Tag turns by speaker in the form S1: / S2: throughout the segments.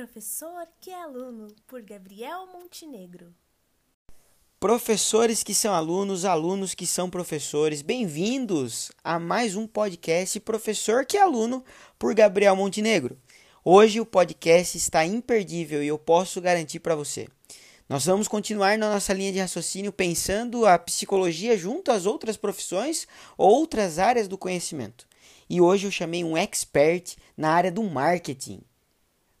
S1: Professor que é aluno, por Gabriel Montenegro.
S2: Professores que são alunos, alunos que são professores, bem-vindos a mais um podcast Professor que é aluno, por Gabriel Montenegro. Hoje o podcast está imperdível e eu posso garantir para você. Nós vamos continuar na nossa linha de raciocínio pensando a psicologia junto às outras profissões ou outras áreas do conhecimento. E hoje eu chamei um expert na área do marketing.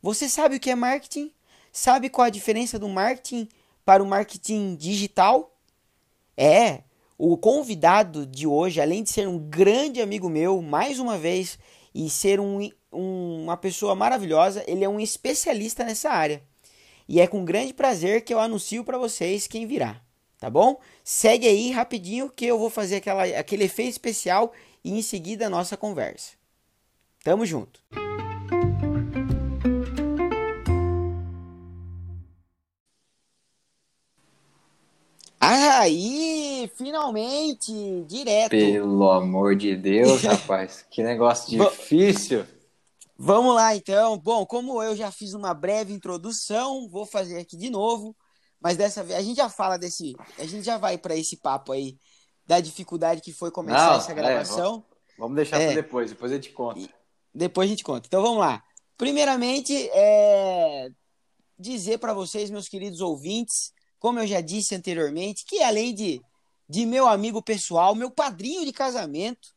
S2: Você sabe o que é marketing? Sabe qual a diferença do marketing para o marketing digital? É, o convidado de hoje, além de ser um grande amigo meu, mais uma vez, e ser um, um, uma pessoa maravilhosa, ele é um especialista nessa área. E é com grande prazer que eu anuncio para vocês quem virá, tá bom? Segue aí rapidinho que eu vou fazer aquela, aquele efeito especial e em seguida a nossa conversa. Tamo junto! Aí, finalmente, direto.
S3: Pelo amor de Deus, rapaz, que negócio difícil.
S2: Vamos lá, então. Bom, como eu já fiz uma breve introdução, vou fazer aqui de novo. Mas dessa vez a gente já fala desse, a gente já vai para esse papo aí da dificuldade que foi começar
S3: Não,
S2: essa
S3: é,
S2: gravação.
S3: vamos, vamos deixar
S2: É.
S3: para depois, depois eu te conto.
S2: E depois a gente conta. Então vamos lá. Primeiramente, é dizer para vocês, meus queridos ouvintes, como eu já disse anteriormente, que além de, de meu amigo pessoal, meu padrinho de casamento,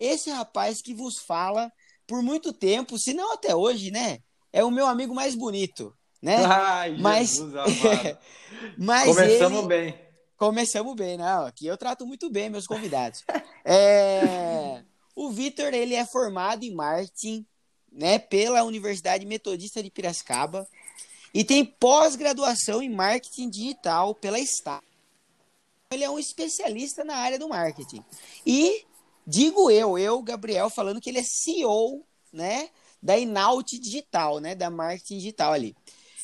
S2: esse rapaz que vos fala por muito tempo, se não até hoje, né? É o meu amigo mais bonito, né?
S3: Ai,
S2: Mas-. Mas
S3: Começamos
S2: ele...
S3: bem.
S2: Começamos bem, não. Aqui eu trato muito bem meus convidados. É, O Vitor, ele é formado em marketing, né, pela Universidade Metodista de Piracicaba e tem pós-graduação em marketing digital pela Estácio. Ele é um especialista na área do marketing. E digo eu, eu, Gabriel, falando que ele é CEO, né, da Inaut Digital, né, da marketing digital ali.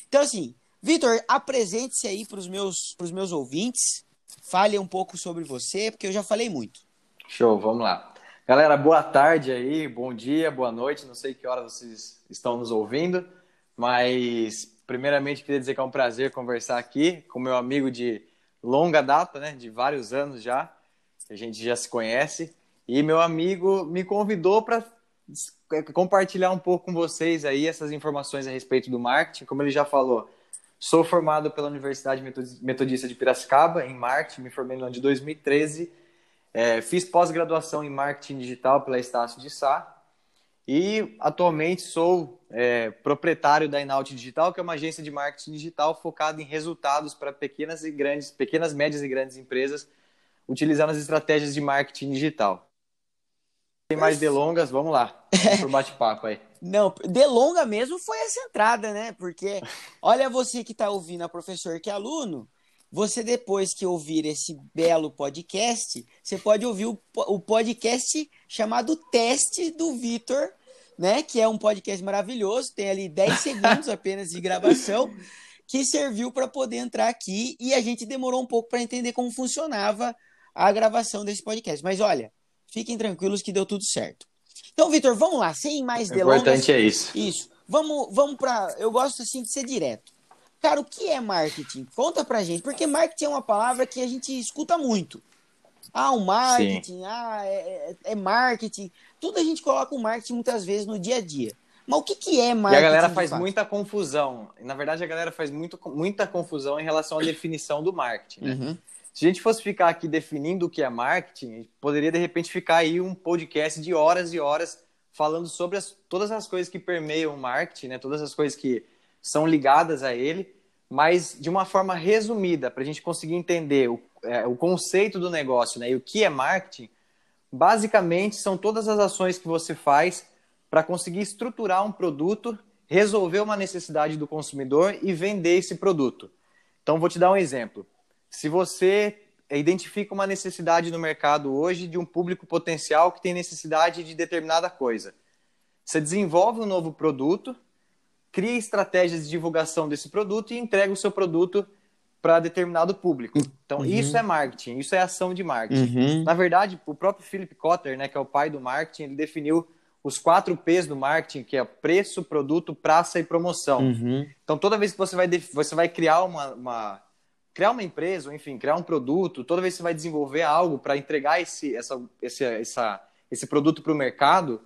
S2: Então assim, Vitor, apresente-se aí para os meus, meus ouvintes. Fale um pouco sobre você, porque eu já falei muito.
S3: Show, vamos lá. Galera, boa tarde aí, bom dia, boa noite. Não sei que hora vocês estão nos ouvindo, mas primeiramente queria dizer que é um prazer conversar aqui com meu amigo de longa data, né, de vários anos já. A gente já se conhece e meu amigo me convidou para compartilhar um pouco com vocês aí essas informações a respeito do marketing. Como ele já falou, sou formado pela Universidade Metodista de Piracicaba em marketing, me formei no ano de 2013. É, fiz pós-graduação em marketing digital pela Estácio de Sá e atualmente sou é, proprietário da Inaut Digital, que é uma agência de marketing digital focada em resultados para pequenas e grandes, pequenas, médias e grandes empresas, utilizando as estratégias de marketing digital. Sem mais delongas, vamos lá, vamos pro bate-papo aí.
S2: Não, delonga mesmo foi essa entrada, né? Porque olha você que está ouvindo a professor que é aluno, você depois que ouvir esse belo podcast, você pode ouvir o, o podcast chamado Teste do Vitor, né? Que é um podcast maravilhoso, tem ali 10 segundos apenas de gravação, que serviu para poder entrar aqui e a gente demorou um pouco para entender como funcionava a gravação desse podcast. Mas olha, fiquem tranquilos que deu tudo certo. Então, Vitor, vamos lá, sem mais
S3: O
S2: delongas.
S3: importante é isso.
S2: Isso. Vamos, vamos para. Eu gosto assim de ser direto. Cara, o que é marketing? Conta pra gente, porque marketing é uma palavra que a gente escuta muito. Ah, o marketing, ah, é, é- é marketing. Tudo a gente coloca o marketing muitas vezes no dia a dia. Mas o que, que é
S3: E
S2: marketing?
S3: a galera faz muita confusão. Na verdade, a galera faz muito, muita confusão em relação à definição do marketing. né?
S2: Uhum.
S3: Se a gente fosse ficar aqui definindo o que é marketing, poderia de repente ficar aí um podcast de horas e horas falando sobre as- todas as coisas que permeiam o marketing, né? todas as coisas que são ligadas a ele, mas de uma forma resumida, para a gente conseguir entender o, é, o conceito do negócio né? e o que é marketing, basicamente são todas as ações que você faz para conseguir estruturar um produto, resolver uma necessidade do consumidor e vender esse produto. Então, vou te dar um exemplo. Se você identifica uma necessidade no mercado hoje de um público potencial que tem necessidade de determinada coisa, você desenvolve um novo produto, cria estratégias de divulgação desse produto e entrega o seu produto para determinado público. Então,
S2: Uhum.
S3: isso é marketing, isso é ação de marketing.
S2: Uhum.
S3: Na verdade, o próprio Philip Kotler, né, que é o pai do marketing, ele definiu os quatro P's do marketing, que é preço, produto, praça e promoção.
S2: Uhum.
S3: Então, toda vez que você vai, você vai criar uma, uma, criar uma empresa, ou enfim, criar um produto, toda vez que você vai desenvolver algo para entregar esse, essa, esse, essa, esse produto para o mercado,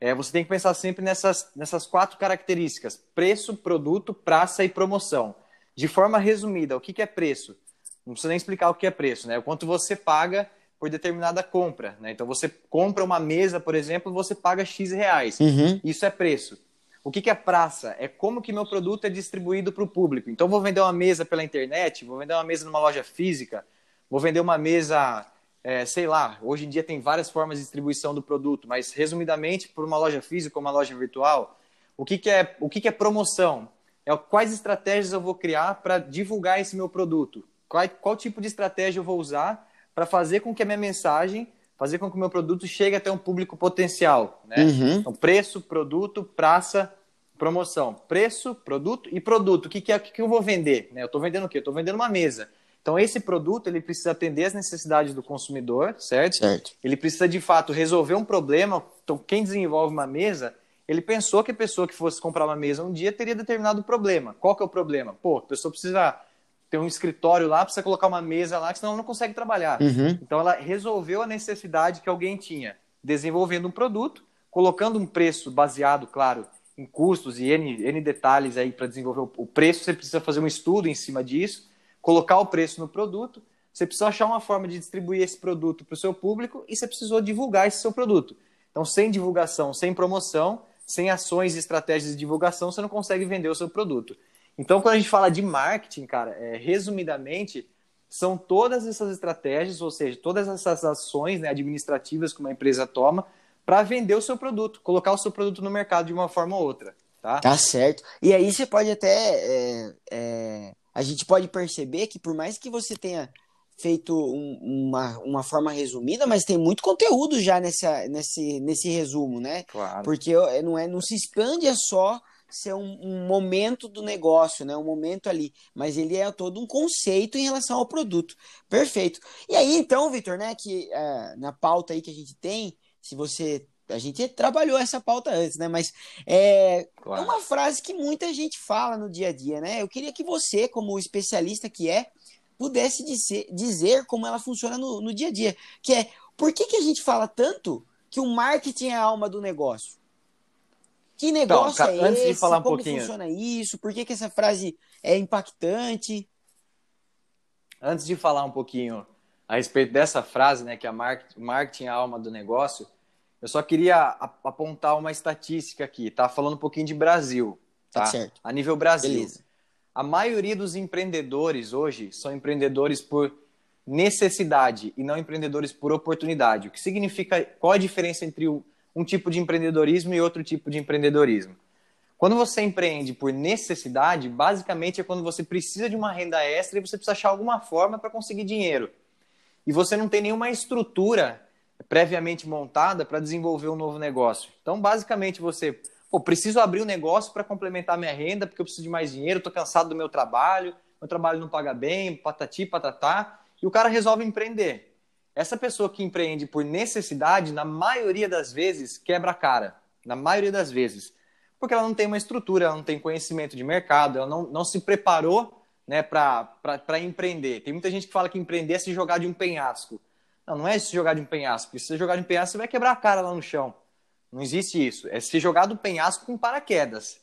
S3: é, você tem que pensar sempre nessas, nessas quatro características: preço, produto, praça e promoção. De forma resumida, o que, que é preço? Não precisa nem explicar o que é preço, né? O quanto você paga por determinada compra, né? Então você compra uma mesa, por exemplo, você paga X reais.
S2: Uhum.
S3: Isso é preço. O que, que é praça? É como que meu produto é distribuído para o público. Então vou vender uma mesa pela internet, vou vender uma mesa numa loja física, vou vender uma mesa, é, sei lá, hoje em dia tem várias formas de distribuição do produto, mas resumidamente, por uma loja física ou uma loja virtual, o que, que, é, o que, que é promoção? É quais estratégias eu vou criar para divulgar esse meu produto? Qual, qual tipo de estratégia eu vou usar para fazer com que a minha mensagem, fazer com que o meu produto chegue até um público potencial, né?
S2: Uhum.
S3: Então, preço, produto, praça, promoção. Preço, produto e produto. O que, que é o que, que eu vou vender? Né? Eu estou vendendo o quê? Eu estou vendendo uma mesa. Então, esse produto ele precisa atender as necessidades do consumidor, certo?
S2: Certo.
S3: Ele precisa, de fato, resolver um problema. Então, quem desenvolve uma mesa, ele pensou que a pessoa que fosse comprar uma mesa um dia teria determinado problema. Qual que é o problema? Pô, a pessoa precisa tem um escritório lá, precisa colocar uma mesa lá, senão ela não consegue trabalhar.
S2: Uhum.
S3: Então ela resolveu a necessidade que alguém tinha, desenvolvendo um produto, colocando um preço baseado, claro, em custos e N, N detalhes aí para desenvolver o preço, você precisa fazer um estudo em cima disso, colocar o preço no produto, você precisa achar uma forma de distribuir esse produto para o seu público e você precisou divulgar esse seu produto. Então, sem divulgação, sem promoção, sem ações e estratégias de divulgação, você não consegue vender o seu produto. Então, quando a gente fala de marketing, cara, é, resumidamente, são todas essas estratégias, ou seja, todas essas ações né, administrativas que uma empresa toma para vender o seu produto, colocar o seu produto no mercado de uma forma ou outra. Tá,
S2: tá certo. E aí você pode até. É, é, a gente pode perceber que por mais que você tenha feito um, uma, uma forma resumida, mas tem muito conteúdo já nessa, nesse, nesse resumo, né?
S3: Claro.
S2: Porque não, é, não se expande só ser um, um, momento do negócio, né? Um momento ali, mas ele é todo um conceito em relação ao produto. Perfeito. E aí, então, Vitor, né? Que é, na pauta aí que a gente tem, se você a gente trabalhou essa pauta antes, né? Mas é, claro. é uma frase que muita gente fala no dia a dia, né? Eu queria que você, como especialista que é, pudesse dizer, dizer como ela funciona no, no dia a dia. Que é por que, que a gente fala tanto que o marketing é a alma do negócio? Que negócio então, é
S3: antes
S2: esse?
S3: De falar um
S2: Como
S3: pouquinho...
S2: funciona isso? Por que, que essa frase é impactante?
S3: Antes de falar um pouquinho a respeito dessa frase, né, que a marketing é a alma do negócio, eu só queria apontar uma estatística aqui, tá? Falando um pouquinho de Brasil, tá?
S2: tá certo.
S3: A nível Brasil.
S2: Beleza.
S3: A maioria dos empreendedores hoje são empreendedores por necessidade e não empreendedores por oportunidade. O que significa qual a diferença entre um tipo de empreendedorismo e outro tipo de empreendedorismo. Quando você empreende por necessidade, basicamente é quando você precisa de uma renda extra e você precisa achar alguma forma para conseguir dinheiro. E você não tem nenhuma estrutura previamente montada para desenvolver um novo negócio. Então, basicamente, você, pô, preciso abrir um negócio para complementar minha renda, porque eu preciso de mais dinheiro, estou cansado do meu trabalho, meu trabalho não paga bem, patati, patatá, e o cara resolve empreender. Essa pessoa que empreende por necessidade, na maioria das vezes, quebra a cara. Na maioria das vezes. Porque ela não tem uma estrutura, ela não tem conhecimento de mercado, ela não, não se preparou né, para empreender. Tem muita gente que fala que empreender é se jogar de um penhasco. Não, não é se jogar de um penhasco. Se você jogar de um penhasco, você vai quebrar a cara lá no chão. Não existe isso. É se jogar do penhasco com paraquedas.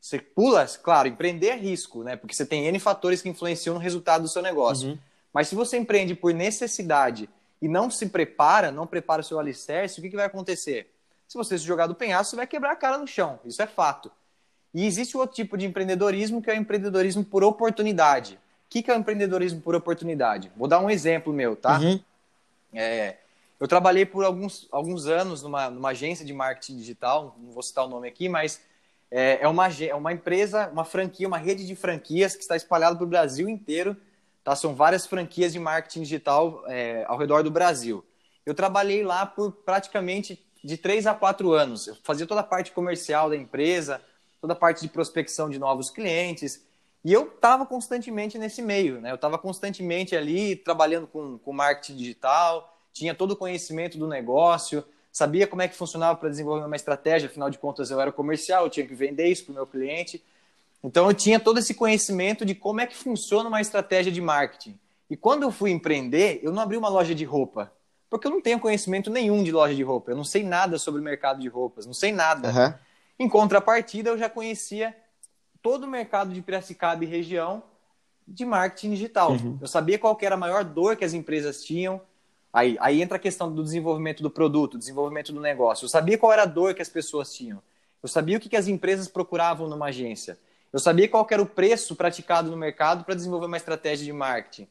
S3: Você pula, claro, empreender é risco, né? Porque você tem N fatores que influenciam no resultado do seu negócio.
S2: Uhum.
S3: Mas se você empreende por necessidade e não se prepara, não prepara o seu alicerce, o que, que vai acontecer? Se você se jogar do penhasco, você vai quebrar a cara no chão. Isso é fato. E existe outro tipo de empreendedorismo que é o empreendedorismo por oportunidade. O que, que é o empreendedorismo por oportunidade? Vou dar um exemplo meu, tá?
S2: Uhum.
S3: É, eu trabalhei por alguns, alguns anos numa, numa agência de marketing digital, não vou citar o nome aqui, mas é, é, uma, é uma empresa, uma franquia, uma rede de franquias que está espalhada para o Brasil inteiro Tá? São várias franquias de marketing digital é, ao redor do Brasil. Eu trabalhei lá por praticamente de três a quatro anos. Eu fazia toda a parte comercial da empresa, toda a parte de prospecção de novos clientes. E eu estava constantemente nesse meio, né? Eu estava constantemente ali trabalhando com, com marketing digital, tinha todo o conhecimento do negócio, sabia como é que funcionava para desenvolver uma estratégia, afinal de contas eu era comercial, eu tinha que vender isso para o meu cliente. Então eu tinha todo esse conhecimento de como é que funciona uma estratégia de marketing. E quando eu fui empreender, eu não abri uma loja de roupa, porque eu não tenho conhecimento nenhum de loja de roupa, eu não sei nada sobre o mercado de roupas, não sei nada.
S2: Uhum.
S3: Em contrapartida, eu já conhecia todo o mercado de Piracicaba e região de marketing digital. Uhum. Eu sabia qual era a maior dor que as empresas tinham. Aí, aí entra a questão do desenvolvimento do produto, desenvolvimento do negócio. Eu sabia qual era a dor que as pessoas tinham. Eu sabia o que, que as empresas procuravam numa agência. Eu sabia qual era o preço praticado no mercado para desenvolver uma estratégia de marketing.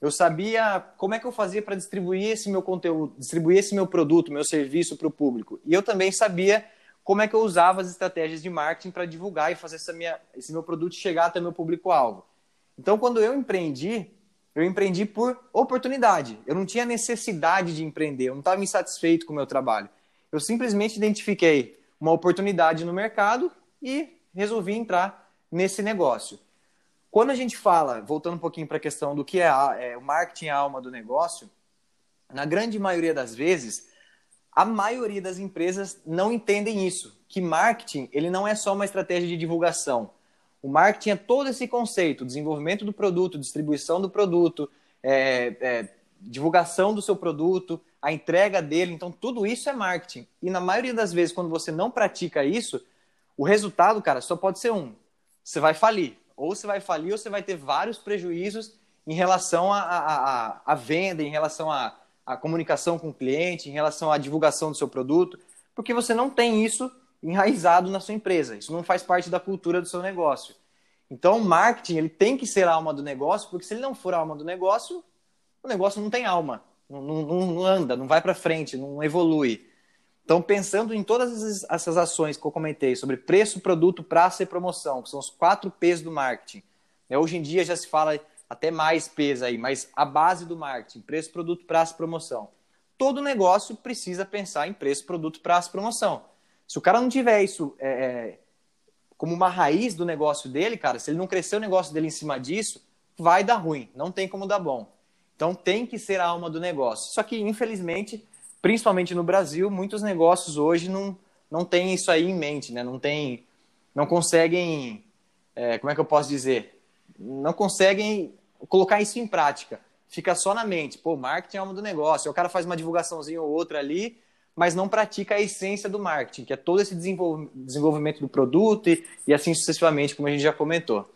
S3: Eu sabia como é que eu fazia para distribuir esse meu conteúdo, distribuir esse meu produto, meu serviço para o público. E eu também sabia como é que eu usava as estratégias de marketing para divulgar e fazer minha, esse meu produto chegar até meu público-alvo. Então, quando eu empreendi, eu empreendi por oportunidade. Eu não tinha necessidade de empreender, eu não estava insatisfeito com o meu trabalho. Eu simplesmente identifiquei uma oportunidade no mercado e resolvi entrar nesse negócio. Quando a gente fala, voltando um pouquinho para a questão do que é, é o marketing a alma do negócio, na grande maioria das vezes, a maioria das empresas não entendem isso, que marketing ele não é só uma estratégia de divulgação. O marketing é todo esse conceito, desenvolvimento do produto, distribuição do produto, é, é, divulgação do seu produto, a entrega dele. Então, tudo isso é marketing. E na maioria das vezes, quando você não pratica isso, o resultado, cara, só pode ser um. Você vai falir. Ou você vai falir ou você vai ter vários prejuízos em relação à venda, em relação à comunicação com o cliente, em relação à divulgação do seu produto, porque você não tem isso enraizado na sua empresa. Isso não faz parte da cultura do seu negócio. Então, o marketing ele tem que ser a alma do negócio, porque se ele não for a alma do negócio, o negócio não tem alma, não, não, não anda, não vai para frente, não evolui. Então, pensando em todas essas ações que eu comentei sobre preço, produto, praça e promoção, que são os quatro P's do marketing. Né? Hoje em dia já se fala até mais P's aí, mas a base do marketing, preço, produto, praça e promoção. Todo negócio precisa pensar em preço, produto, praça e promoção. Se o cara não tiver isso é, é, como uma raiz do negócio dele, cara, se ele não crescer o negócio dele em cima disso, vai dar ruim, não tem como dar bom. Então tem que ser a alma do negócio. Só que, infelizmente, principalmente no Brasil, muitos negócios hoje não, não têm isso aí em mente, né? Não tem, não conseguem, é, como é que eu posso dizer? Não conseguem colocar isso em prática. Fica só na mente. Pô, marketing é alma do negócio. o cara faz uma divulgaçãozinha ou outra ali, mas não pratica a essência do marketing, que é todo esse desenvolvimento do produto e, e assim sucessivamente, como a gente já comentou.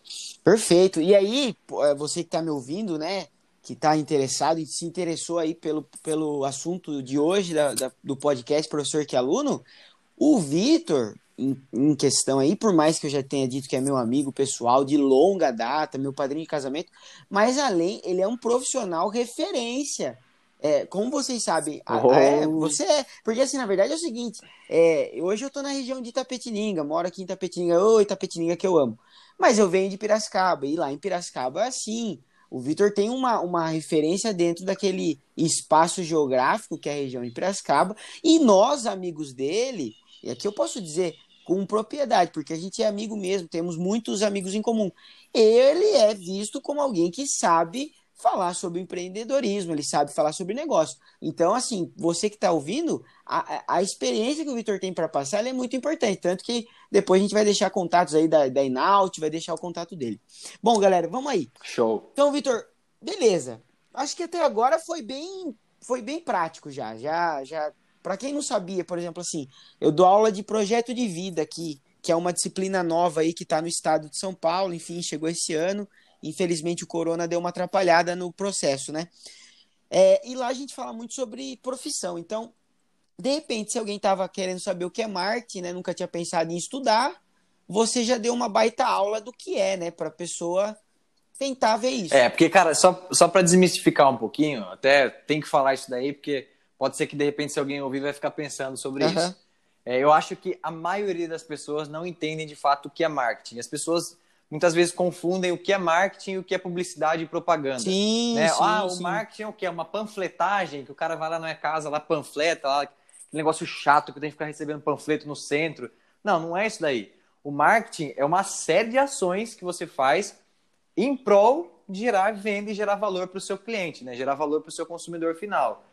S2: Perfeito. E aí, é, você que está me ouvindo, né, que está interessado e se interessou aí pelo, pelo assunto de hoje da, da, do podcast Professor que Aluno, o Vitor, em, em, questão aí, por mais que eu já tenha dito que é meu amigo pessoal de longa data, meu padrinho de casamento, mas além, ele é um profissional referência é, como vocês sabem, oh. é, você é. Porque assim, na verdade é o seguinte: é, hoje eu tô na região de Itapetininga, moro aqui em Itapetininga, ô Itapetininga que eu amo. Mas eu venho de Piracicaba, e lá em Piracicaba é assim. O Vitor tem uma, uma referência dentro daquele espaço geográfico que é a região de Piracicaba, e nós, amigos dele, e aqui eu posso dizer com propriedade, porque a gente é amigo mesmo, temos muitos amigos em comum. Ele é visto como alguém que sabe falar sobre empreendedorismo, ele sabe falar sobre negócio. Então, assim, você que está ouvindo, a, a experiência que o Vitor tem para passar é muito importante. Tanto que depois a gente vai deixar contatos aí da, da Inaut, vai deixar o contato dele. Bom, galera, vamos aí.
S3: Show.
S2: Então, Vitor, beleza. Acho que até agora foi bem, foi bem prático já. Já, já. Para quem não sabia, por exemplo, assim, eu dou aula de projeto de vida aqui, que é uma disciplina nova aí que está no estado de São Paulo. Enfim, chegou esse ano. Infelizmente o corona deu uma atrapalhada no processo, né? É, e lá a gente fala muito sobre profissão. Então, de repente, se alguém estava querendo saber o que é marketing, né, nunca tinha pensado em estudar, você já deu uma baita aula do que é, né, para a pessoa tentar ver isso.
S3: É, porque, cara, só, só para desmistificar um pouquinho, até tem que falar isso daí, porque pode ser que de repente, se alguém ouvir, vai ficar pensando sobre uhum. isso. É, eu acho que a maioria das pessoas não entendem de fato o que é marketing. As pessoas muitas vezes confundem o que é marketing e o que é publicidade e propaganda.
S2: Sim,
S3: né?
S2: sim
S3: Ah,
S2: sim.
S3: o marketing é o quê? É uma panfletagem, que o cara vai lá na minha casa, lá panfleta, lá, aquele negócio chato que tem que ficar recebendo panfleto no centro. Não, não é isso daí. O marketing é uma série de ações que você faz em prol de gerar venda e gerar valor para o seu cliente, né? gerar valor para o seu consumidor final.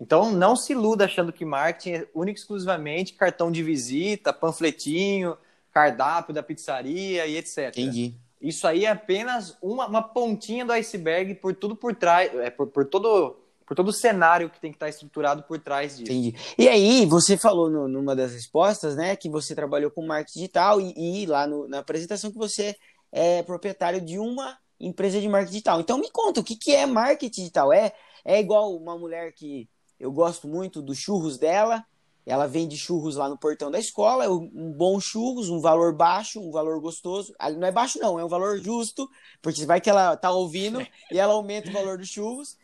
S3: Então, não se iluda achando que marketing é único e exclusivamente cartão de visita, panfletinho, cardápio da pizzaria e etc.
S2: Entendi.
S3: Isso aí é apenas uma, uma pontinha do iceberg por tudo por trás, é, por, por todo por todo o cenário que tem que estar estruturado por trás disso.
S2: Entendi. E aí, você falou no, numa das respostas, né, que você trabalhou com marketing digital e, e lá no, na apresentação que você é proprietário de uma empresa de marketing digital. Então me conta, o que, que é marketing digital? É, é igual uma mulher que eu gosto muito dos churros dela. Ela vende churros lá no portão da escola, é um bom churros, um valor baixo, um valor gostoso. Não é baixo, não, é um valor justo, porque vai que ela tá ouvindo e ela aumenta o valor dos churros.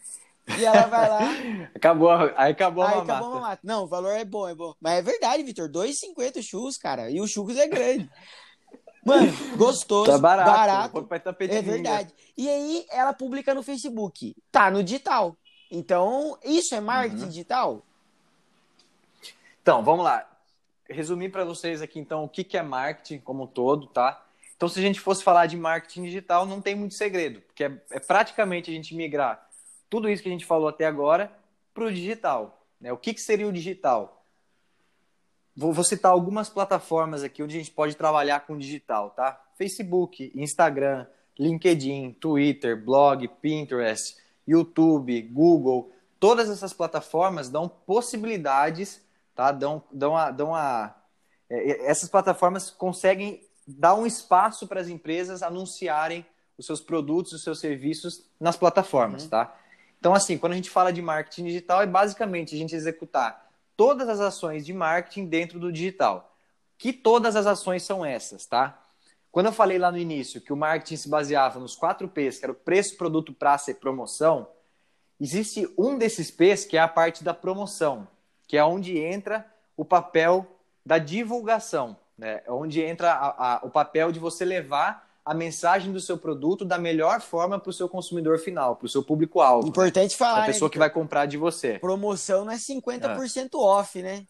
S2: E ela vai lá.
S3: Acabou, aí acabou
S2: aí
S3: a mamata.
S2: acabou a mamata. Não, o valor é bom, é bom. Mas é verdade, Vitor. 2,50 churros, cara. E o churros é grande. Mano, gostoso,
S3: Tá barato.
S2: barato.
S3: Tapete
S2: É verdade. E aí ela publica no Facebook. Tá no digital. Então, isso é marketing
S3: Uhum.
S2: digital?
S3: Então, vamos lá. Resumir para vocês aqui, então, o que, que é marketing como um todo, tá? Então, se a gente fosse falar de marketing digital, não tem muito segredo, porque é, é praticamente a gente migrar tudo isso que a gente falou até agora para o digital. Né? O que, que seria o digital? Vou, vou citar algumas plataformas aqui onde a gente pode trabalhar com digital, tá? Facebook, Instagram, LinkedIn, Twitter, blog, Pinterest, YouTube, Google. Todas essas plataformas dão possibilidades, tá? Dão, dão a, dão a, é, é, essas plataformas conseguem dar um espaço para as empresas anunciarem os seus produtos, os seus serviços nas plataformas, tá? Então, assim, quando a gente fala de marketing digital, é basicamente a gente executar todas as ações de marketing dentro do digital. Que todas as ações são essas, tá? Quando eu falei lá no início que o marketing se baseava nos quatro P's, que era o preço, produto, praça e promoção, existe um desses P's que é a parte da promoção, que é onde entra o papel da divulgação, né? É onde entra a- a- o papel de você levar a mensagem do seu produto da melhor forma para o seu consumidor final, para o seu público-alvo,
S2: Importante falar,
S3: a pessoa
S2: né,
S3: que vai comprar de você.
S2: Promoção não é 50% off, né?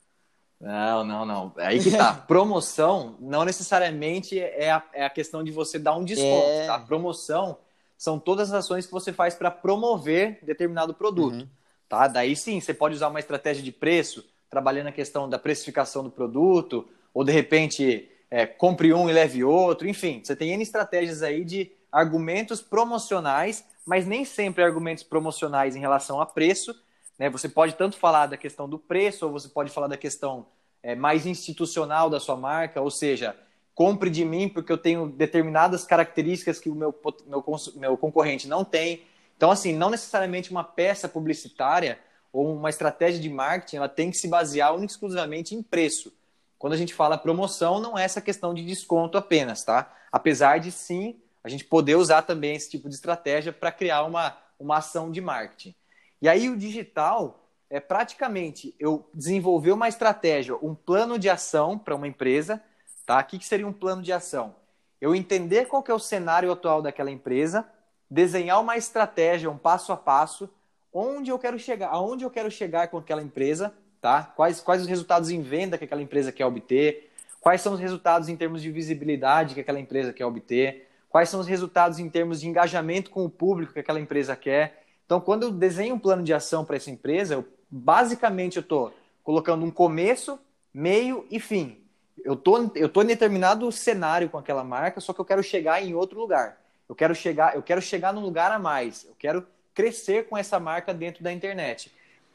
S3: Não, não, não. É aí que tá. Promoção não necessariamente é a, é a questão de você dar um desconto,
S2: É.
S3: tá? Promoção são todas as ações que você faz para promover determinado produto,
S2: Uhum.
S3: Tá? Daí sim, você pode usar uma estratégia de preço, trabalhando a questão da precificação do produto, ou de repente é, compre um e leve outro, enfim, você tem N estratégias aí de argumentos promocionais, mas nem sempre argumentos promocionais em relação a preço, né? Você pode tanto falar da questão do preço, ou você pode falar da questão é, mais institucional da sua marca, ou seja, compre de mim porque eu tenho determinadas características que o meu, meu, meu concorrente não tem. Então, assim, não necessariamente uma peça publicitária ou uma estratégia de marketing, ela tem que se basear exclusivamente em preço. Quando a gente fala promoção, não é essa questão de desconto apenas, tá? Apesar de sim a gente poder usar também esse tipo de estratégia para criar uma, uma ação de marketing. E aí o digital é praticamente eu desenvolver uma estratégia, um plano de ação para uma empresa, tá? O que, que seria um plano de ação? Eu entender qual que é o cenário atual daquela empresa, desenhar uma estratégia, um passo a passo, onde eu quero chegar, aonde eu quero chegar com aquela empresa, tá? Quais, quais os resultados em venda que aquela empresa quer obter, quais são os resultados em termos de visibilidade que aquela empresa quer obter, quais são os resultados em termos de engajamento com o público que aquela empresa quer. Então, quando eu desenho um plano de ação para essa empresa, eu, basicamente eu estou colocando um começo, meio e fim. Eu tô, eu tô em determinado cenário com aquela marca, só que eu quero chegar em outro lugar. Eu quero chegar, eu quero chegar num lugar a mais. Eu quero crescer com essa marca dentro da internet.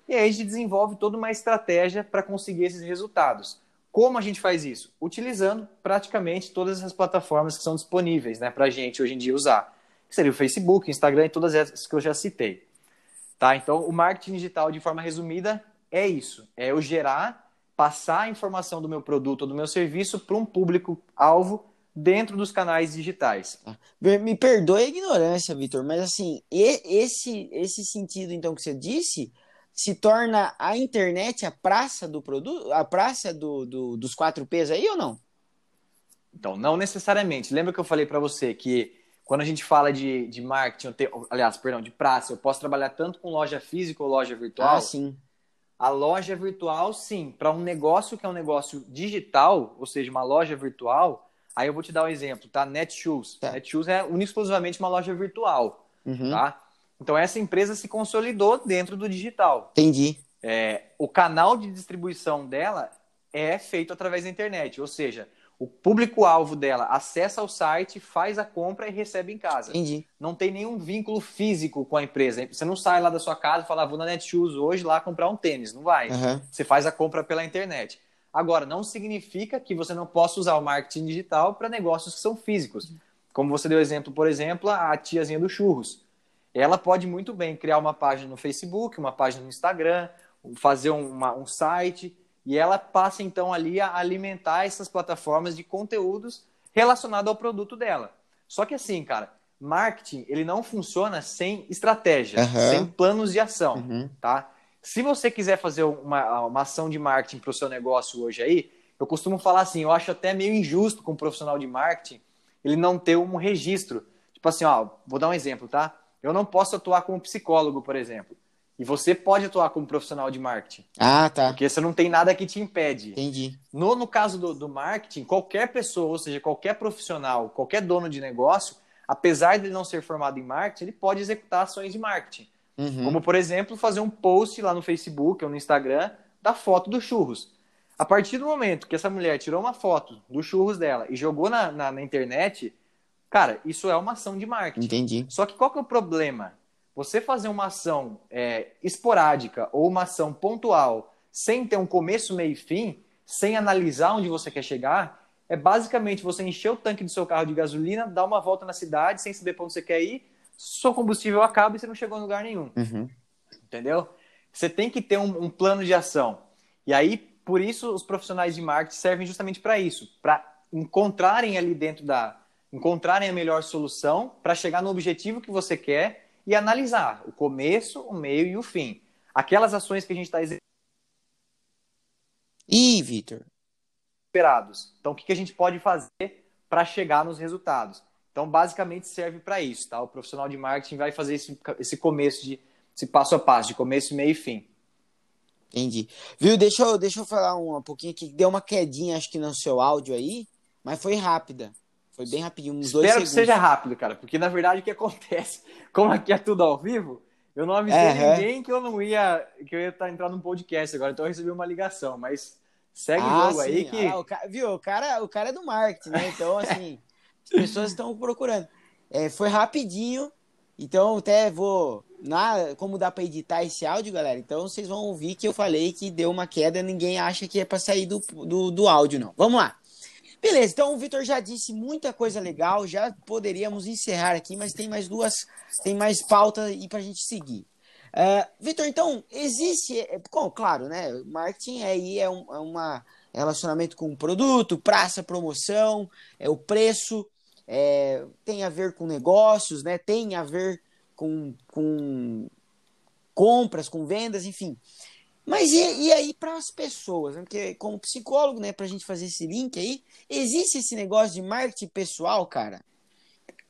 S3: E aí a gente desenvolve toda uma estratégia para conseguir esses resultados. Como a gente faz isso? Utilizando praticamente todas essas plataformas que são disponíveis né, para a gente hoje em dia usar. Que seria o Facebook, Instagram e todas essas que eu já citei. Tá? Então, o marketing digital, de forma resumida, é isso. É eu gerar, passar a informação do meu produto ou do meu serviço para um público-alvo dentro dos canais digitais.
S2: Me perdoe a ignorância, Vitor, mas assim, esse, esse sentido então que você disse se torna a internet a praça do produto, a praça do, do- dos quatro P's aí ou não?
S3: Então, não necessariamente. Lembra que eu falei para você que quando a gente fala de, de marketing, tenho- aliás, perdão, de praça, eu posso trabalhar tanto com loja física ou loja virtual?
S2: Ah, sim.
S3: A loja virtual, sim. Para um negócio que é um negócio digital, ou seja, uma loja virtual, aí eu vou te dar um exemplo, tá? Netshoes.
S2: Tá.
S3: Netshoes é exclusivamente uma loja virtual,
S2: Uhum.
S3: tá? Então essa empresa se consolidou dentro do digital.
S2: Entendi.
S3: é, o canal de distribuição dela é feito através da internet, ou seja, o público-alvo dela acessa o site, faz a compra e recebe em casa.
S2: Entendi.
S3: Não tem nenhum vínculo físico com a empresa. Você não sai lá da sua casa e fala, ah, vou na Netshoes hoje lá comprar um tênis. Não vai.
S2: Uhum.
S3: Você faz a compra pela internet. Agora, não significa que você não possa usar o marketing digital para negócios que são físicos. Como você deu exemplo, por exemplo, a tiazinha do churros. Ela pode muito bem criar uma página no Facebook, uma página no Instagram, fazer uma, um site e ela passa então ali a alimentar essas plataformas de conteúdos relacionados ao produto dela. Só que assim, cara, marketing ele não funciona sem estratégia,
S2: Uhum.
S3: sem planos de ação,
S2: Uhum.
S3: tá? Se você quiser fazer uma, uma ação de marketing para o seu negócio hoje aí, eu costumo falar assim, eu acho até meio injusto com um profissional de marketing ele não ter um registro. Tipo assim, ó, vou dar um exemplo, tá? Eu não posso atuar como psicólogo, por exemplo. E você pode atuar como profissional de marketing.
S2: Ah, tá.
S3: Porque você não tem nada que te impede.
S2: Entendi.
S3: No, no caso do, do marketing, qualquer pessoa, ou seja, qualquer profissional, qualquer dono de negócio, apesar de ele não ser formado em marketing, ele pode executar ações de marketing.
S2: Uhum.
S3: Como, por exemplo, fazer um post lá no Facebook ou no Instagram da foto dos churros. A partir do momento que essa mulher tirou uma foto dos churros dela e jogou na, na, na internet, cara, isso é uma ação de marketing.
S2: Entendi.
S3: Só que qual que é o problema? Você fazer uma ação é, esporádica ou uma ação pontual sem ter um começo, meio e fim, sem analisar onde você quer chegar, é basicamente você encher o tanque do seu carro de gasolina, dar uma volta na cidade sem saber para onde você quer ir, seu combustível acaba e você não chegou em lugar nenhum.
S2: Uhum.
S3: Entendeu? Você tem que ter um, um plano de ação. E aí, por isso, os profissionais de marketing servem justamente para isso, para encontrarem ali dentro da. encontrarem a melhor solução para chegar no objetivo que você quer e analisar o começo, o meio e o fim. Aquelas ações que a gente está
S2: Ih, Vitor.
S3: Então, o que, que a gente pode fazer para chegar nos resultados? Então, basicamente serve para isso, tá? O profissional de marketing vai fazer esse, esse começo de esse passo a passo, de começo, meio e fim.
S2: Entendi. Viu? Deixa eu, deixa eu falar um, um pouquinho aqui. Deu uma quedinha, acho que no seu áudio aí, mas foi rápida. Foi bem rapidinho, uns dois
S3: Espero que
S2: segundos.
S3: seja rápido, cara, porque na verdade o que acontece, como aqui é tudo ao vivo, eu não avisei
S2: Aham.
S3: ninguém que eu não ia, que eu ia estar entrando num podcast agora, então eu recebi uma ligação, mas segue o
S2: Ah,
S3: jogo aí
S2: sim.
S3: que
S2: Ah, o ca- viu? O cara, o cara é do marketing, né? Então, assim, as pessoas estão procurando. É, foi rapidinho, então até vou. Na, como dá para editar esse áudio, galera? Então vocês vão ouvir que eu falei que deu uma queda, ninguém acha que é para sair do, do, do áudio, não. Vamos lá. Beleza, então o Vitor já disse muita coisa legal, já poderíamos encerrar aqui, mas tem mais duas, tem mais pauta aí pra gente seguir. Uh, Vitor, então, existe, é, bom, claro, né? Marketing aí é, um, é uma relacionamento com o produto, praça, promoção, é o preço, é, tem a ver com negócios, né? Tem a ver com, com compras, com vendas, enfim. Mas e, e aí para as pessoas? né? Porque como psicólogo, né, para a gente fazer esse link aí, existe esse negócio de marketing pessoal, cara?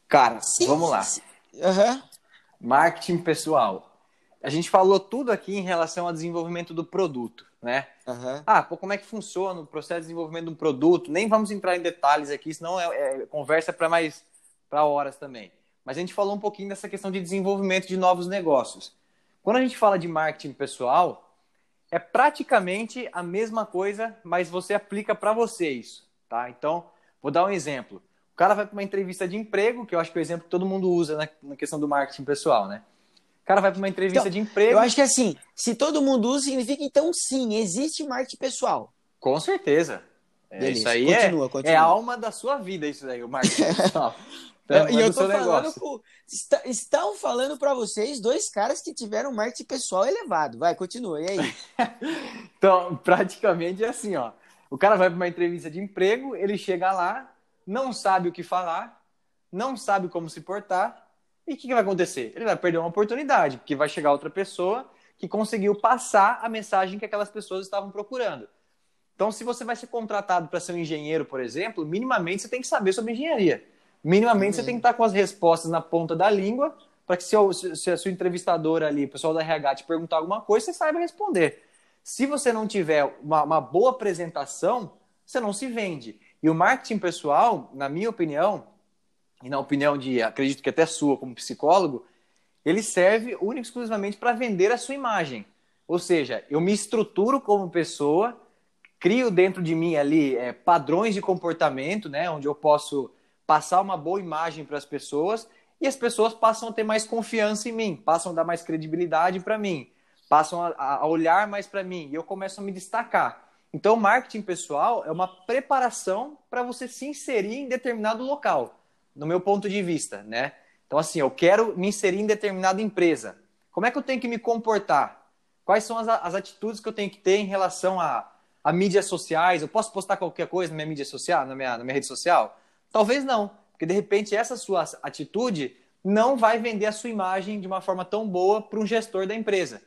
S3: cara,
S2: Sim,
S3: vamos lá.
S2: Aham.
S3: Marketing pessoal. A gente falou tudo aqui em relação ao desenvolvimento do produto, né?
S2: Aham.
S3: Ah, pô, como é que funciona o processo de desenvolvimento de um produto? Nem vamos entrar em detalhes aqui, senão é, é conversa para mais para horas também. Mas a gente falou um pouquinho dessa questão de desenvolvimento de novos negócios. Quando a gente fala de marketing pessoal, é praticamente a mesma coisa, mas você aplica para você isso, tá? Então, vou dar um exemplo. O cara vai para uma entrevista de emprego, que eu acho que é o exemplo que todo mundo usa na, na questão do marketing pessoal, né? O cara vai para uma entrevista
S2: Então,
S3: de emprego.
S2: Eu acho que assim, se todo mundo usa, significa então sim, existe marketing pessoal.
S3: Com certeza. É,
S2: Beleza,
S3: isso aí
S2: continua,
S3: é,
S2: continua.
S3: é a alma da sua vida, isso daí, o marketing pessoal. Então,
S2: e
S3: é
S2: eu tô falando com. está- estão falando para vocês dois caras que tiveram marketing pessoal elevado. Vai, continua. E aí?
S3: Então, praticamente é assim, ó. O cara vai para uma entrevista de emprego, ele chega lá, não sabe o que falar, não sabe como se portar, e o que, que vai acontecer? Ele vai perder uma oportunidade, porque vai chegar outra pessoa que conseguiu passar a mensagem que aquelas pessoas estavam procurando. Então, se você vai ser contratado para ser um engenheiro, por exemplo, minimamente você tem que saber sobre engenharia. Minimamente você
S2: Uhum.
S3: tem que estar com as respostas na ponta da língua, para que se se a sua entrevistadora ali, o pessoal da RH, te perguntar alguma coisa, você saiba responder. Se você não tiver uma, uma boa apresentação, você não se vende. E o marketing pessoal, na minha opinião, e na opinião de, acredito que até sua como psicólogo, ele serve única e exclusivamente para vender a sua imagem. Ou seja, eu me estruturo como pessoa, crio dentro de mim ali é, padrões de comportamento, né? Onde eu posso passar uma boa imagem para as pessoas e as pessoas passam a ter mais confiança em mim, passam a dar mais credibilidade para mim, passam a, a olhar mais para mim e eu começo a me destacar. Então, marketing pessoal é uma preparação para você se inserir em determinado local, no meu ponto de vista, né? Então, assim, eu quero me inserir em determinada empresa. Como é que eu tenho que me comportar? Quais são as, as atitudes que eu tenho que ter em relação a, a mídias sociais? Eu posso postar qualquer coisa na minha mídia social, na minha, na minha rede social? Talvez não, porque de repente essa sua atitude não vai vender a sua imagem de uma forma tão boa para um gestor da empresa.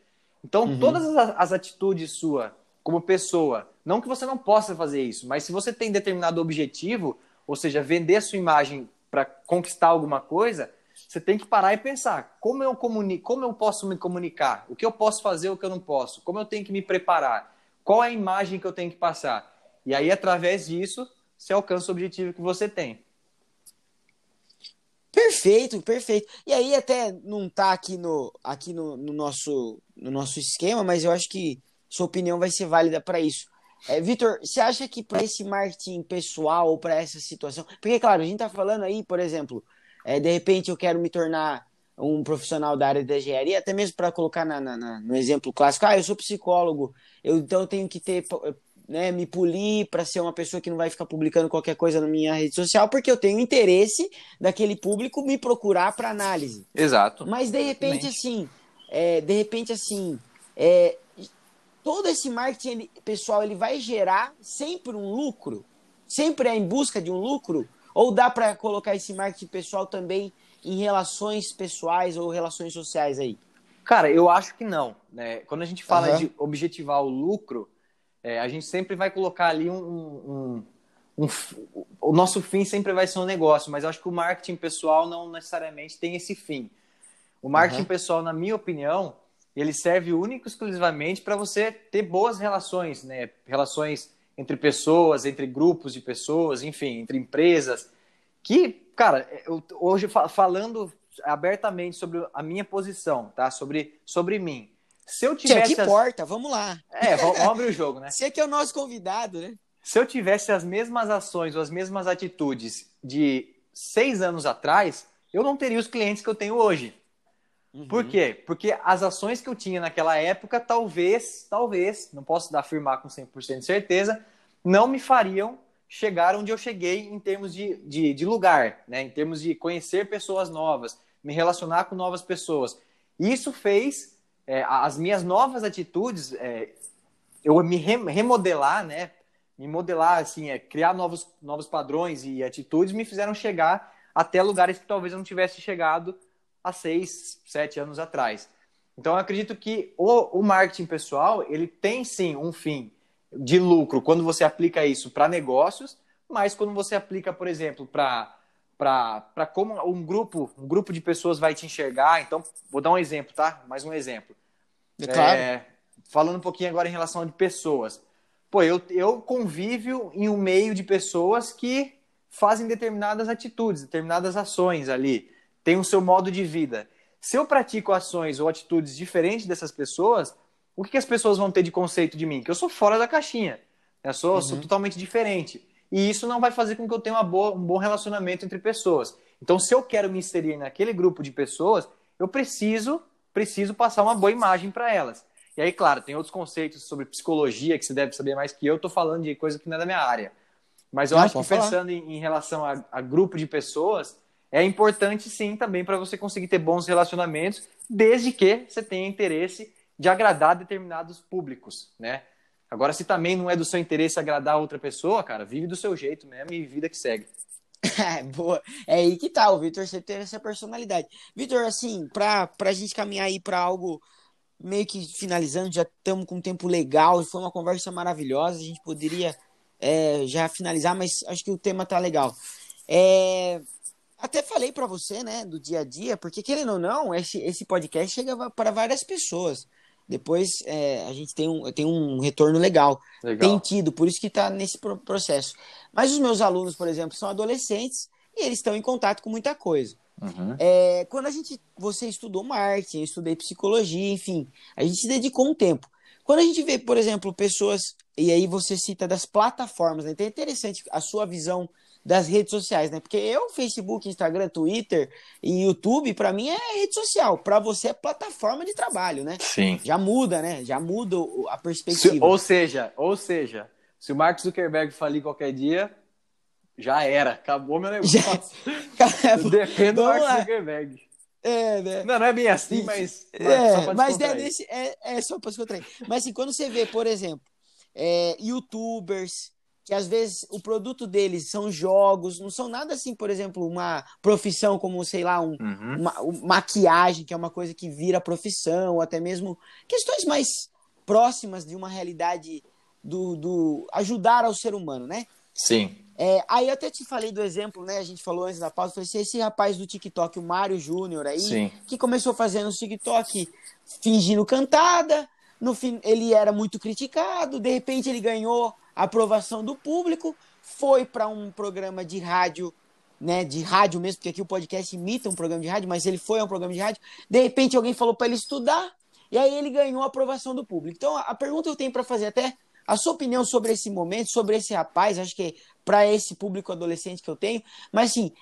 S3: Então, uhum. todas as, as atitudes sua como pessoa, não que você não possa fazer isso, mas se você tem determinado objetivo, ou seja, vender a sua imagem para conquistar alguma coisa, você tem que parar e pensar como eu comunico, como eu posso me comunicar, o que eu posso fazer, o que eu não posso, como eu tenho que me preparar, qual é a imagem que eu tenho que passar. E aí, através disso, você alcança o objetivo que você tem.
S2: Perfeito, perfeito. E aí até não tá aqui no, aqui no, no nosso, no nosso esquema, mas eu acho que sua opinião vai ser válida para isso. É, Vitor, você acha que para esse marketing pessoal ou para essa situação, porque claro, a gente tá falando aí, por exemplo, é, de repente eu quero me tornar um profissional da área da engenharia, até mesmo para colocar na, na, na, no exemplo clássico, ah, eu sou psicólogo, eu, então eu tenho que ter, né, me polir para ser uma pessoa que não vai ficar publicando qualquer coisa na minha rede social, porque eu tenho interesse daquele público me procurar para análise.
S3: Exato.
S2: Mas de repente, assim, é, de repente, assim, é, todo esse marketing ele, pessoal ele vai gerar sempre um lucro, sempre é em busca de um lucro, ou dá para colocar esse marketing pessoal também em relações pessoais ou relações sociais aí?
S3: Cara, eu acho que não. Né? Quando a gente fala uhum. de objetivar o lucro, é, a gente sempre vai colocar ali um, um, um, um, O nosso fim sempre vai ser um negócio, mas eu acho que o marketing pessoal não necessariamente tem esse fim. O marketing uhum. pessoal, na minha opinião, ele serve único exclusivamente para você ter boas relações, né? Relações entre pessoas, entre grupos de pessoas, enfim, entre empresas. Que, cara, eu, hoje falando abertamente sobre a minha posição, tá? Sobre, sobre mim.
S2: Se eu tivesse. Que as... importa, vamos lá.
S3: É, vamos abrir o jogo, né?
S2: Você que é o nosso convidado, né?
S3: Se eu tivesse as mesmas ações ou as mesmas atitudes de seis anos atrás, eu não teria os clientes que eu tenho hoje. Uhum. Por quê? Porque as ações que eu tinha naquela época, talvez, talvez, não posso afirmar com 100% de certeza, não me fariam chegar onde eu cheguei em termos de, de, de, lugar, né? em termos de conhecer pessoas novas, me relacionar com novas pessoas. Isso fez é, as minhas novas atitudes, é, eu me remodelar, né? me modelar, assim, é, criar novos, novos padrões e atitudes, me fizeram chegar até lugares que talvez eu não tivesse chegado há seis, sete anos atrás. Então, eu acredito que o, o marketing pessoal, ele tem sim um fim de lucro quando você aplica isso para negócios, mas quando você aplica, por exemplo, para para como um grupo, um grupo de pessoas vai te enxergar. Então, vou dar um exemplo, tá? Mais um exemplo.
S2: É claro. É,
S3: falando um pouquinho agora em relação a pessoas. Pô, eu, eu convívio em um meio de pessoas que fazem determinadas atitudes, determinadas ações ali tem o seu modo de vida. Se eu pratico ações ou atitudes diferentes dessas pessoas, o que, que as pessoas vão ter de conceito de mim? Que eu sou fora da caixinha. Eu sou, uhum. sou totalmente diferente. E isso não vai fazer com que eu tenha boa, um bom relacionamento entre pessoas. Então, se eu quero me inserir naquele grupo de pessoas, eu preciso, preciso passar uma boa imagem para elas. E aí, claro, tem outros conceitos sobre psicologia que você deve saber mais que eu. Estou falando de coisa que não é da minha área. Mas eu não, acho que pensando em, em, relação a, a grupo de pessoas, é importante sim também para você conseguir ter bons relacionamentos, desde que você tenha interesse de agradar determinados públicos, né? Agora, se também não é do seu interesse agradar outra pessoa, cara, vive do seu jeito mesmo e vida que segue.
S2: É, boa. É aí que tá, o Vitor, você tem essa personalidade. Vitor, assim, pra, pra gente caminhar aí pra algo meio que finalizando, já estamos com um tempo legal, foi uma conversa maravilhosa, a gente poderia é, já finalizar, mas acho que o tema tá legal. É, até falei para você, né, do dia a dia, porque querendo ou não, esse, esse podcast chega para várias pessoas. Depois é, a gente tem um, tem um retorno legal. legal. Tem tido, por isso que está nesse processo. Mas os meus alunos, por exemplo, são adolescentes e eles estão em contato com muita coisa. Uhum. É, quando a gente, você estudou marketing, eu estudei psicologia, enfim, a gente se dedicou um tempo. Quando a gente vê, por exemplo, pessoas, e aí você cita das plataformas, né? Então é interessante a sua visão das redes sociais, né? Porque eu, Facebook, Instagram, Twitter e YouTube, para mim é rede social. Para você é plataforma de trabalho, né?
S3: Sim.
S2: Já muda, né? Já muda a perspectiva.
S3: Se, ou seja, ou seja, se o Mark Zuckerberg falir qualquer dia, já era, acabou meu negócio. Já... Defendo o Mark lá. Zuckerberg.
S2: É, né?
S3: Não, não é bem assim, mas.
S2: É, mas é, nesse, é, é só para descontrair. Mas assim, quando você vê, por exemplo, é, youtubers, que às vezes o produto deles são jogos, não são nada assim, por exemplo, uma profissão como, sei lá, um, uhum. uma, uma, maquiagem, que é uma coisa que vira profissão, ou até mesmo questões mais próximas de uma realidade do, do ajudar ao ser humano, né?
S3: Sim.
S2: É, aí eu até te falei do exemplo, né? A gente falou antes da pausa, falei assim, esse rapaz do TikTok, o Mário Júnior aí, Sim. que começou fazendo os TikTok fingindo cantada, no fim ele era muito criticado, de repente ele ganhou aprovação do público, foi para um programa de rádio, né, de rádio mesmo, porque aqui o podcast imita um programa de rádio, mas ele foi a um programa de rádio. De repente alguém falou para ele estudar, e aí ele ganhou a aprovação do público. Então a pergunta que eu tenho para fazer até a sua opinião sobre esse momento, sobre esse rapaz, acho que para esse público adolescente que eu tenho, mas assim,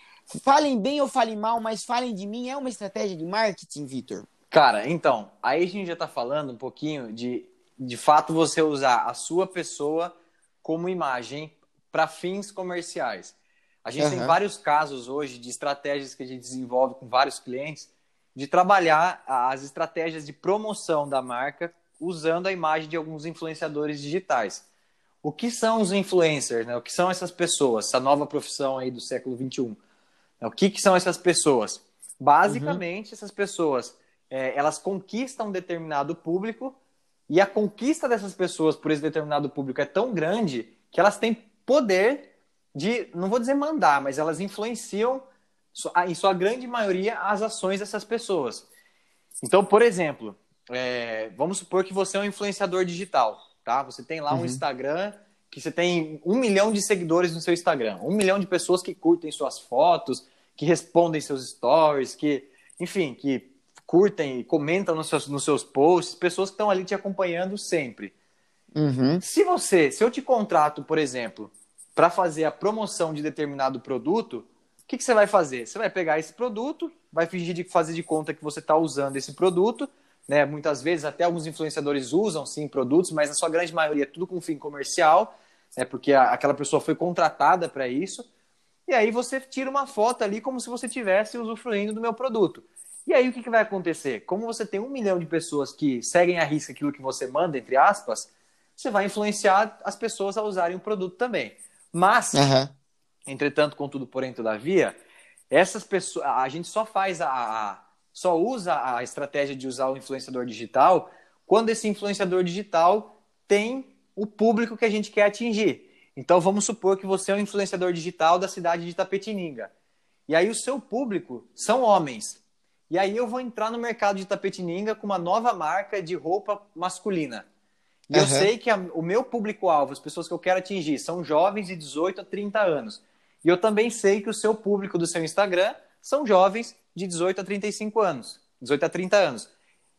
S2: falem bem ou falem mal, mas falem de mim, é uma estratégia de marketing, Vitor?
S3: Cara, então, aí a gente já está falando um pouquinho de, de fato, você usar a sua pessoa como imagem para fins comerciais. A gente uhum. tem vários casos hoje de estratégias que a gente desenvolve com vários clientes de trabalhar as estratégias de promoção da marca usando a imagem de alguns influenciadores digitais. O que são os influencers? Né? O que são essas pessoas? Essa nova profissão aí do século XXI. O que, que são essas pessoas? Basicamente, uhum. essas pessoas é, elas conquistam um determinado público e a conquista dessas pessoas por esse determinado público é tão grande que elas têm poder de, não vou dizer mandar, mas elas influenciam, em sua grande maioria, as ações dessas pessoas. Então, por exemplo, é, vamos supor que você é um influenciador digital, tá? Você tem lá uhum. um Instagram que você tem um milhão de seguidores no seu Instagram, um milhão de pessoas que curtem suas fotos, que respondem seus stories, que, enfim, que curtem e comentam nos seus, nos seus posts, pessoas que estão ali te acompanhando sempre. Uhum. Se você, se eu te contrato, por exemplo, para fazer a promoção de determinado produto, o que, que, você vai fazer? Você vai pegar esse produto, vai fingir de fazer de conta que você está usando esse produto, né? Muitas vezes até alguns influenciadores usam sim produtos, mas na sua grande maioria é tudo com fim comercial, né? Porque a, aquela pessoa foi contratada para isso. E aí você tira uma foto ali como se você estivesse usufruindo do meu produto. E aí o que, que vai acontecer? Como você tem um milhão de pessoas que seguem a risca aquilo que você manda, entre aspas, você vai influenciar as pessoas a usarem o produto também. Mas, uhum. entretanto, contudo, porém, todavia, essas pessoas, a gente só faz a, a, só usa a estratégia de usar o influenciador digital quando esse influenciador digital tem o público que a gente quer atingir. Então, vamos supor que você é um influenciador digital da cidade de Itapetininga. E aí o seu público são homens. E aí eu vou entrar no mercado de Tapetininga com uma nova marca de roupa masculina. E uhum. eu sei que a, o meu público-alvo, as pessoas que eu quero atingir, são jovens de 18 a 30 anos. E eu também sei que o seu público do seu Instagram são jovens de 18 a 35 anos, 18 a 30 anos.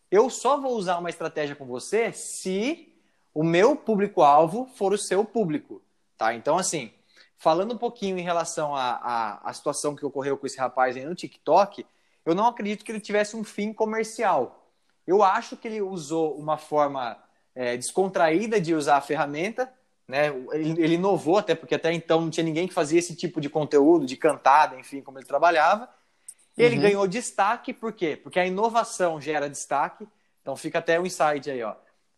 S3: Eu só vou usar uma estratégia com você se o meu público-alvo for o seu público, tá? Então, assim, falando um pouquinho em relação à, situação que ocorreu com esse rapaz aí no TikTok, eu não acredito que ele tivesse um fim comercial. Eu acho que ele usou uma forma é, descontraída de usar a ferramenta, né? Ele, ele, inovou até porque até então não tinha ninguém que fazia esse tipo de conteúdo, de cantada, enfim, como ele trabalhava. Ele uhum. ganhou destaque, por quê? Porque a inovação gera destaque. Então fica até o insight aí, ó.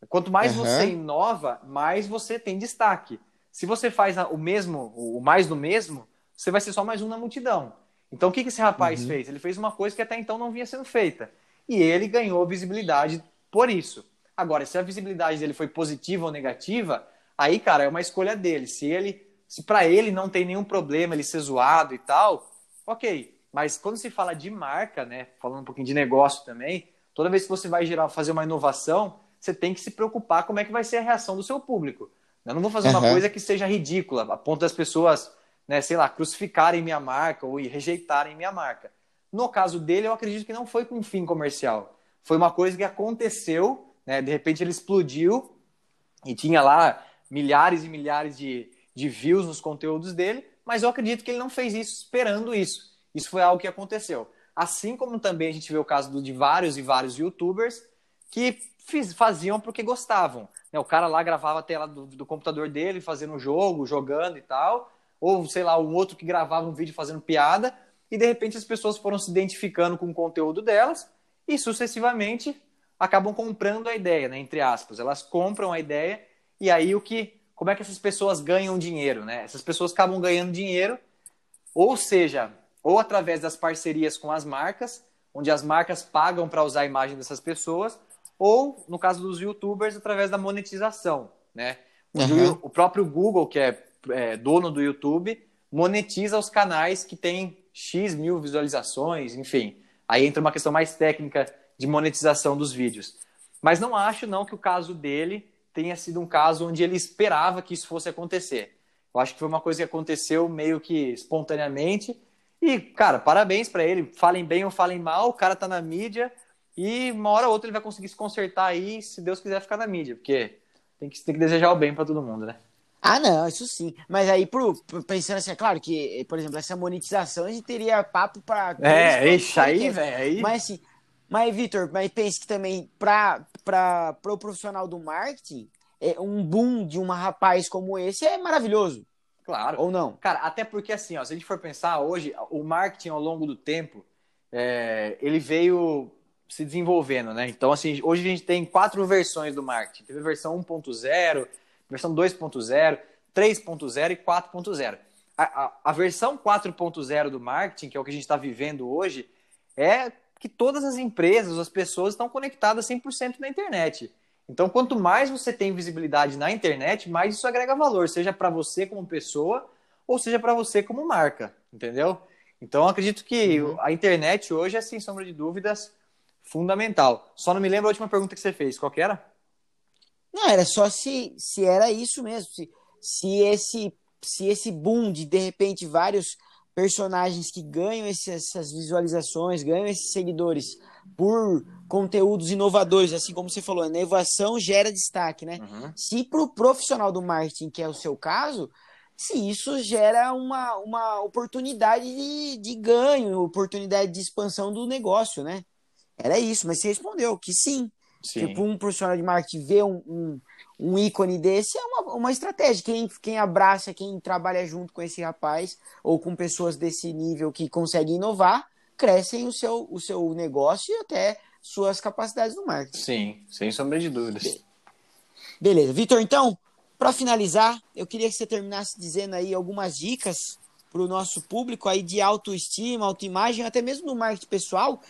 S3: Quanto mais uhum. você inova, mais você tem destaque. Se você faz o mesmo, o mais do mesmo, você vai ser só mais um na multidão. Então, o que, que esse rapaz uhum. fez? Ele fez uma coisa que até então não vinha sendo feita. E ele ganhou visibilidade por isso. Agora, se a visibilidade dele foi positiva ou negativa, aí, cara, é uma escolha dele. Se ele, se para ele não tem nenhum problema ele ser zoado e tal, ok. Mas quando se fala de marca, né, falando um pouquinho de negócio também, toda vez que você vai gerar, fazer uma inovação, você tem que se preocupar como é que vai ser a reação do seu público. Eu não vou fazer uhum. uma coisa que seja ridícula, a ponto das pessoas né, sei lá, crucificarem minha marca ou rejeitarem minha marca. No caso dele, eu acredito que não foi com fim comercial. Foi uma coisa que aconteceu, né? De repente ele explodiu e tinha lá milhares e milhares de, de views nos conteúdos dele, mas eu acredito que ele não fez isso esperando isso. Isso foi algo que aconteceu. Assim como também a gente vê o caso de vários e vários youtubers que fiz, faziam porque gostavam. Né? O cara lá gravava a tela do, do computador dele, fazendo um jogo, jogando e tal. Ou, sei lá, um outro que gravava um vídeo fazendo piada. E de repente as pessoas foram se identificando com o conteúdo delas e sucessivamente acabam comprando a ideia, né? Entre aspas. Elas compram a ideia e aí o que. Como é que essas pessoas ganham dinheiro, né? Essas pessoas acabam ganhando dinheiro, ou seja, ou através das parcerias com as marcas, onde as marcas pagam para usar a imagem dessas pessoas, ou, no caso dos youtubers, através da monetização, né? Uhum. O próprio Google, que é, é, dono do YouTube, monetiza os canais que têm X mil visualizações, enfim. Aí entra uma questão mais técnica de monetização dos vídeos. Mas não acho, não, que o caso dele tenha sido um caso onde ele esperava que isso fosse acontecer. Eu acho que foi uma coisa que aconteceu meio que espontaneamente. E, cara, parabéns para ele. Falem bem ou falem mal, o cara tá na mídia, e uma hora ou outra ele vai conseguir se consertar aí, se Deus quiser ficar na mídia, porque tem que, tem que desejar o bem para todo mundo, né?
S2: Ah, não, isso sim. Mas aí, pro, pensando assim, é claro que, por exemplo, essa monetização a gente teria papo para.
S3: É, ixi, aí, velho.
S2: Mas assim, mas, Vitor, mas pense que também para o profissional do marketing, é, um boom de um rapaz como esse é maravilhoso.
S3: Claro.
S2: Ou não?
S3: Cara, até porque assim, ó, se a gente for pensar hoje, o marketing ao longo do tempo, é, ele veio se desenvolvendo, né? Então, assim, hoje a gente tem quatro versões do marketing. Teve a versão 1.0, versão 2.0, 3.0 e 4.0. A, a, a versão 4.0 do marketing, que é o que a gente está vivendo hoje, é que todas as empresas, as pessoas estão conectadas 100% na internet. Então, quanto mais você tem visibilidade na internet, mais isso agrega valor, seja para você como pessoa ou seja para você como marca, entendeu? Então, acredito que uhum. a internet hoje é, sem sombra de dúvidas, fundamental. Só não me lembro a última pergunta que você fez. Qual que era?
S2: Não, era só se, se era isso mesmo. Se, se, esse, se esse boom de, de repente, vários personagens que ganham esse, essas visualizações, ganham esses seguidores por conteúdos inovadores, assim como você falou, a inovação gera destaque, né? Uhum. Se para o profissional do marketing, que é o seu caso, se isso gera uma, uma oportunidade de, de ganho, oportunidade de expansão do negócio, né? Era isso, mas você respondeu que sim. Sim. Tipo, um profissional de marketing ver um, um, um, ícone desse é uma, uma estratégia. Quem, quem abraça, quem trabalha junto com esse rapaz, ou com pessoas desse nível que conseguem inovar, crescem o seu, o seu negócio e até suas capacidades no marketing.
S3: Sim, sem sombra de dúvidas.
S2: Beleza. Vitor, então, para finalizar, eu queria que você terminasse dizendo aí algumas dicas para o nosso público aí de autoestima, autoimagem, até mesmo no marketing pessoal,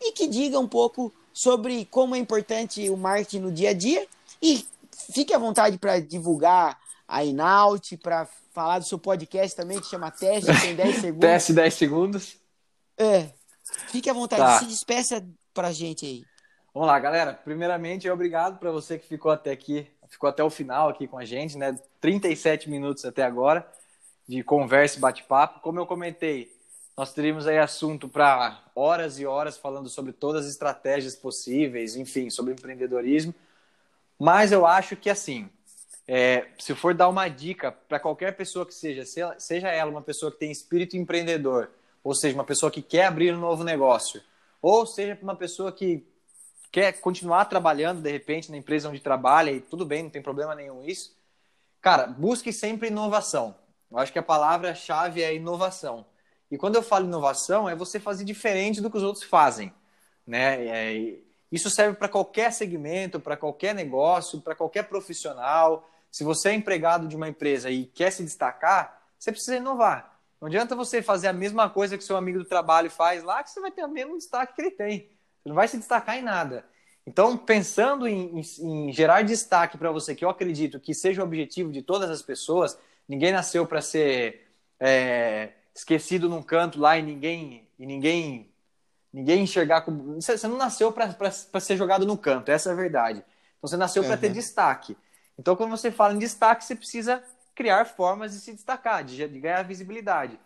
S2: e que diga um pouco sobre como é importante o marketing no dia a dia. E fique à vontade para divulgar a Inaut, para falar do seu podcast também, que chama Teste, tem 10 segundos.
S3: Teste 10 segundos.
S2: É. Fique à vontade, tá. se despeça pra gente aí.
S3: Vamos lá, galera. Primeiramente, obrigado para você que ficou até aqui, ficou até o final aqui com a gente, né? 37 minutos até agora de conversa e bate-papo. Como eu comentei, nós teríamos aí assunto para horas e horas falando sobre todas as estratégias possíveis, enfim, sobre empreendedorismo. Mas eu acho que assim, é, se for dar uma dica para qualquer pessoa que seja, seja ela uma pessoa que tem espírito empreendedor, ou seja, uma pessoa que quer abrir um novo negócio, ou seja, uma pessoa que quer continuar trabalhando de repente na empresa onde trabalha e tudo bem, não tem problema nenhum isso. Cara, busque sempre inovação. Eu acho que a palavra-chave é inovação. E quando eu falo inovação, é você fazer diferente do que os outros fazem. Né? É, isso serve para qualquer segmento, para qualquer negócio, para qualquer profissional. Se você é empregado de uma empresa e quer se destacar, você precisa inovar. Não adianta você fazer a mesma coisa que seu amigo do trabalho faz lá, que você vai ter o mesmo destaque que ele tem. Você não vai se destacar em nada. Então, pensando em, em, em gerar destaque para você, que eu acredito que seja o objetivo de todas as pessoas, ninguém nasceu para ser é, esquecido num canto lá e ninguém e ninguém ninguém enxergar como você não nasceu para ser jogado no canto essa é a verdade então você nasceu uhum. para ter destaque então quando você fala em destaque você precisa criar formas de se destacar de, de ganhar visibilidade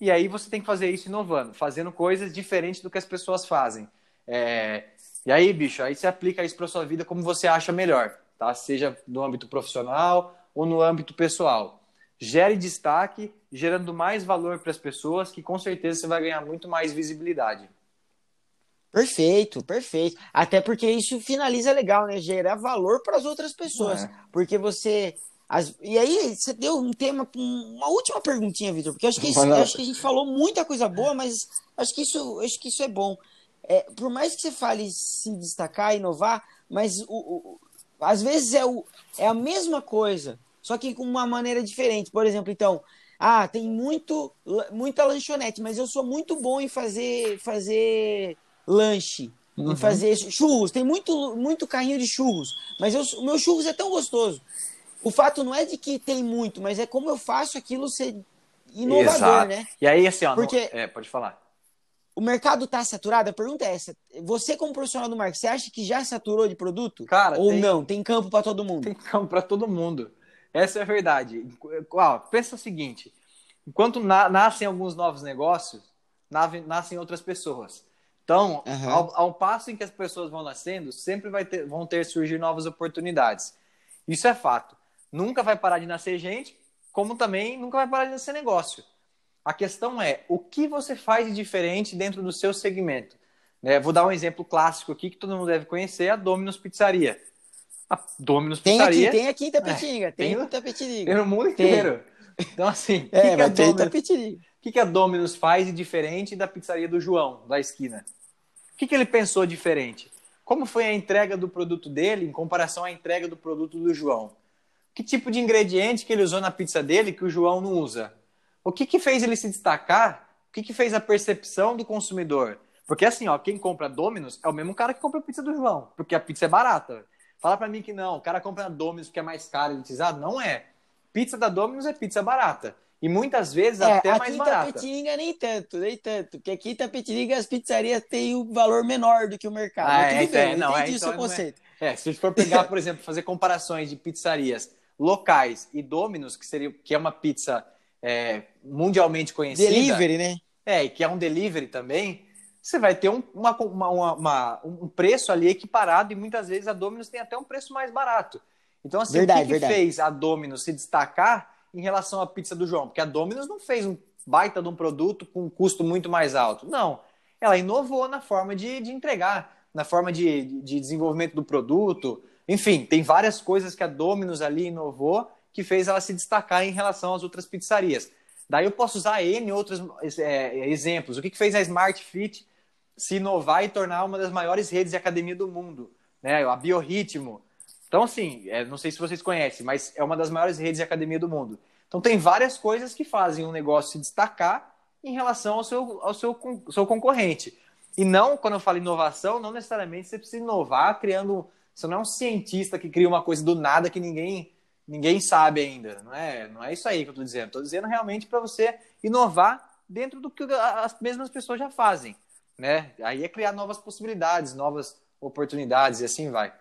S3: E aí você tem que fazer isso inovando, fazendo coisas diferentes do que as pessoas fazem. É... E aí, bicho, aí você aplica isso para sua vida como você acha melhor, tá? Seja no âmbito profissional ou no âmbito pessoal. Gere destaque, gerando mais valor para as pessoas, que com certeza você vai ganhar muito mais visibilidade.
S2: Perfeito, perfeito. Até porque isso finaliza legal, né? Gerar valor para as outras pessoas. É. Porque você. As... E aí, você deu um tema. Uma última perguntinha, Vitor, porque acho que, isso, acho que a gente falou muita coisa boa, mas acho que isso, acho que isso é bom. É, por mais que você fale se destacar, inovar, mas o, o, às vezes é, o, é a mesma coisa, só que com uma maneira diferente. Por exemplo, então, ah, tem muito, muita lanchonete, mas eu sou muito bom em fazer, fazer lanche, uhum. em fazer churros. Tem muito, muito carrinho de churros, mas eu, o meu churros é tão gostoso. O fato não é de que tem muito, mas é como eu faço aquilo ser inovador, Exato. né?
S3: E aí, assim, ó, Porque não... é, pode falar.
S2: O mercado está saturado? A pergunta é essa. Você, como profissional do marketing, você acha que já saturou de produto?
S3: Cara,
S2: Ou
S3: tem...
S2: não? Tem campo para todo mundo?
S3: Tem campo para todo mundo. Essa é a verdade. Ó, pensa o seguinte: enquanto na nascem alguns novos negócios, nascem outras pessoas. Então, uhum. ao, ao, passo em que as pessoas vão nascendo, sempre vai ter, vão ter surgir novas oportunidades. Isso é fato. Nunca vai parar de nascer gente, como também nunca vai parar de nascer negócio. A questão é o que você faz de diferente dentro do seu segmento. Né? Vou dar um exemplo clássico aqui que todo mundo deve conhecer: a Domino's Pizzaria. A Domino's
S2: tem
S3: Pizzaria.
S2: Aqui, tem aqui em Tapetininga, é, tem, tem no Tapetininga.
S3: Tem no mundo inteiro. Tem. Então, assim,
S2: é, que, que a Domino's,
S3: o que, que a Domino's faz de diferente da pizzaria do João, da esquina? O que, que ele pensou diferente? Como foi a entrega do produto dele em comparação à entrega do produto do João? Que tipo de ingrediente que ele usou na pizza dele que o João não usa? O que, que fez ele se destacar? O que, que fez a percepção do consumidor? Porque assim, ó, quem compra Domino's é o mesmo cara que compra a pizza do João, porque a pizza é barata. Fala para mim que não, o cara compra a Domino's porque é mais caro, elitizado. Não é. Pizza da Domino's é pizza barata. E muitas vezes é, até mais barata.
S2: Aqui em Tapetininga nem tanto, nem tanto. Porque aqui em Tapetininga as pizzarias têm um valor menor do que o mercado.
S3: Ah, é, então, bem, não, é, então, o seu é. conceito. É, é, se a gente for pegar, por exemplo, fazer comparações de pizzarias locais e Domino's, que, seria, que é uma pizza é, mundialmente conhecida.
S2: Delivery, né?
S3: É, e que é um delivery também, você vai ter um, uma, uma, uma, um preço ali equiparado e muitas vezes a Domino's tem até um preço mais barato. Então, assim, verdade, o que, que fez a Domino's se destacar em relação à pizza do João, porque a Domino's não fez um baita de um produto com um custo muito mais alto. Não. Ela inovou na forma de, de entregar, na forma de, de desenvolvimento do produto. Enfim, tem várias coisas que a Domino's ali inovou que fez ela se destacar em relação às outras pizzarias. Daí eu posso usar N outros é, exemplos. O que, que fez a Smart Fit se inovar e tornar uma das maiores redes de academia do mundo? Né? A Biorritmo, então, assim, é, não sei se vocês conhecem, mas é uma das maiores redes de academia do mundo. Então, tem várias coisas que fazem um negócio se destacar em relação ao seu, ao seu, seu concorrente. E não, quando eu falo inovação, não necessariamente você precisa inovar criando. Você não é um cientista que cria uma coisa do nada que ninguém ninguém sabe ainda. Não é, não é isso aí que eu estou dizendo. Estou dizendo realmente para você inovar dentro do que as mesmas pessoas já fazem. Né? Aí é criar novas possibilidades, novas oportunidades e assim vai.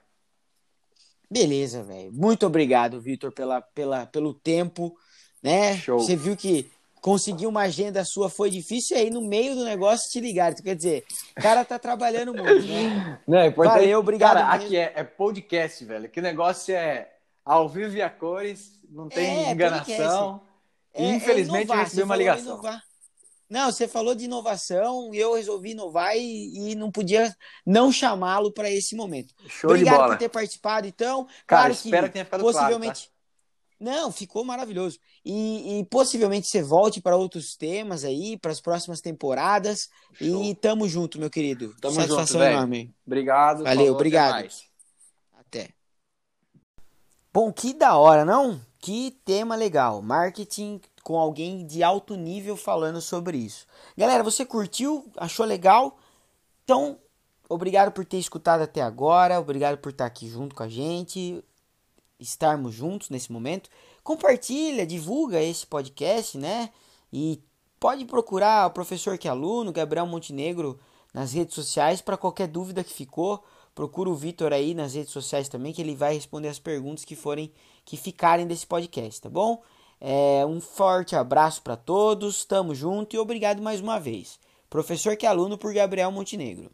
S2: Beleza, velho. Muito obrigado, Vitor, pela, pela, pelo tempo, né? Show. Você viu que conseguir uma agenda sua foi difícil e aí no meio do negócio te ligaram. Quer dizer, o cara tá trabalhando muito, né?
S3: Não, é importante. Valeu, obrigado. Cara, mesmo. aqui é, é, podcast, velho. Que negócio é ao vivo e a cores, não tem é, enganação. É, Infelizmente, é eu recebi uma ligação. Inovar.
S2: Não, você falou de inovação e eu resolvi inovar e, e não podia não chamá-lo para esse momento.
S3: Show Obrigado
S2: por ter participado, então.
S3: Cara, claro espero que, que tenha ficado possivelmente. Claro,
S2: tá? Não, ficou maravilhoso. E, e possivelmente você volte para outros temas aí, para as próximas temporadas. Show. E tamo junto, meu querido.
S3: Tamo Satisfação junto, enorme. Obrigado.
S2: Valeu, falou, obrigado. Até, até. Bom, que da hora, não? Que tema legal. Marketing com alguém de alto nível falando sobre isso. Galera, você curtiu? Achou legal? Então, obrigado por ter escutado até agora, obrigado por estar aqui junto com a gente, estarmos juntos nesse momento. Compartilha, divulga esse podcast, né? E pode procurar o professor que é aluno, Gabriel Montenegro, nas redes sociais para qualquer dúvida que ficou. Procura o Vitor aí nas redes sociais também, que ele vai responder as perguntas que forem que ficarem desse podcast, tá bom? É, um forte abraço para todos, tamo junto e obrigado mais uma vez. Professor que é aluno por Gabriel Montenegro.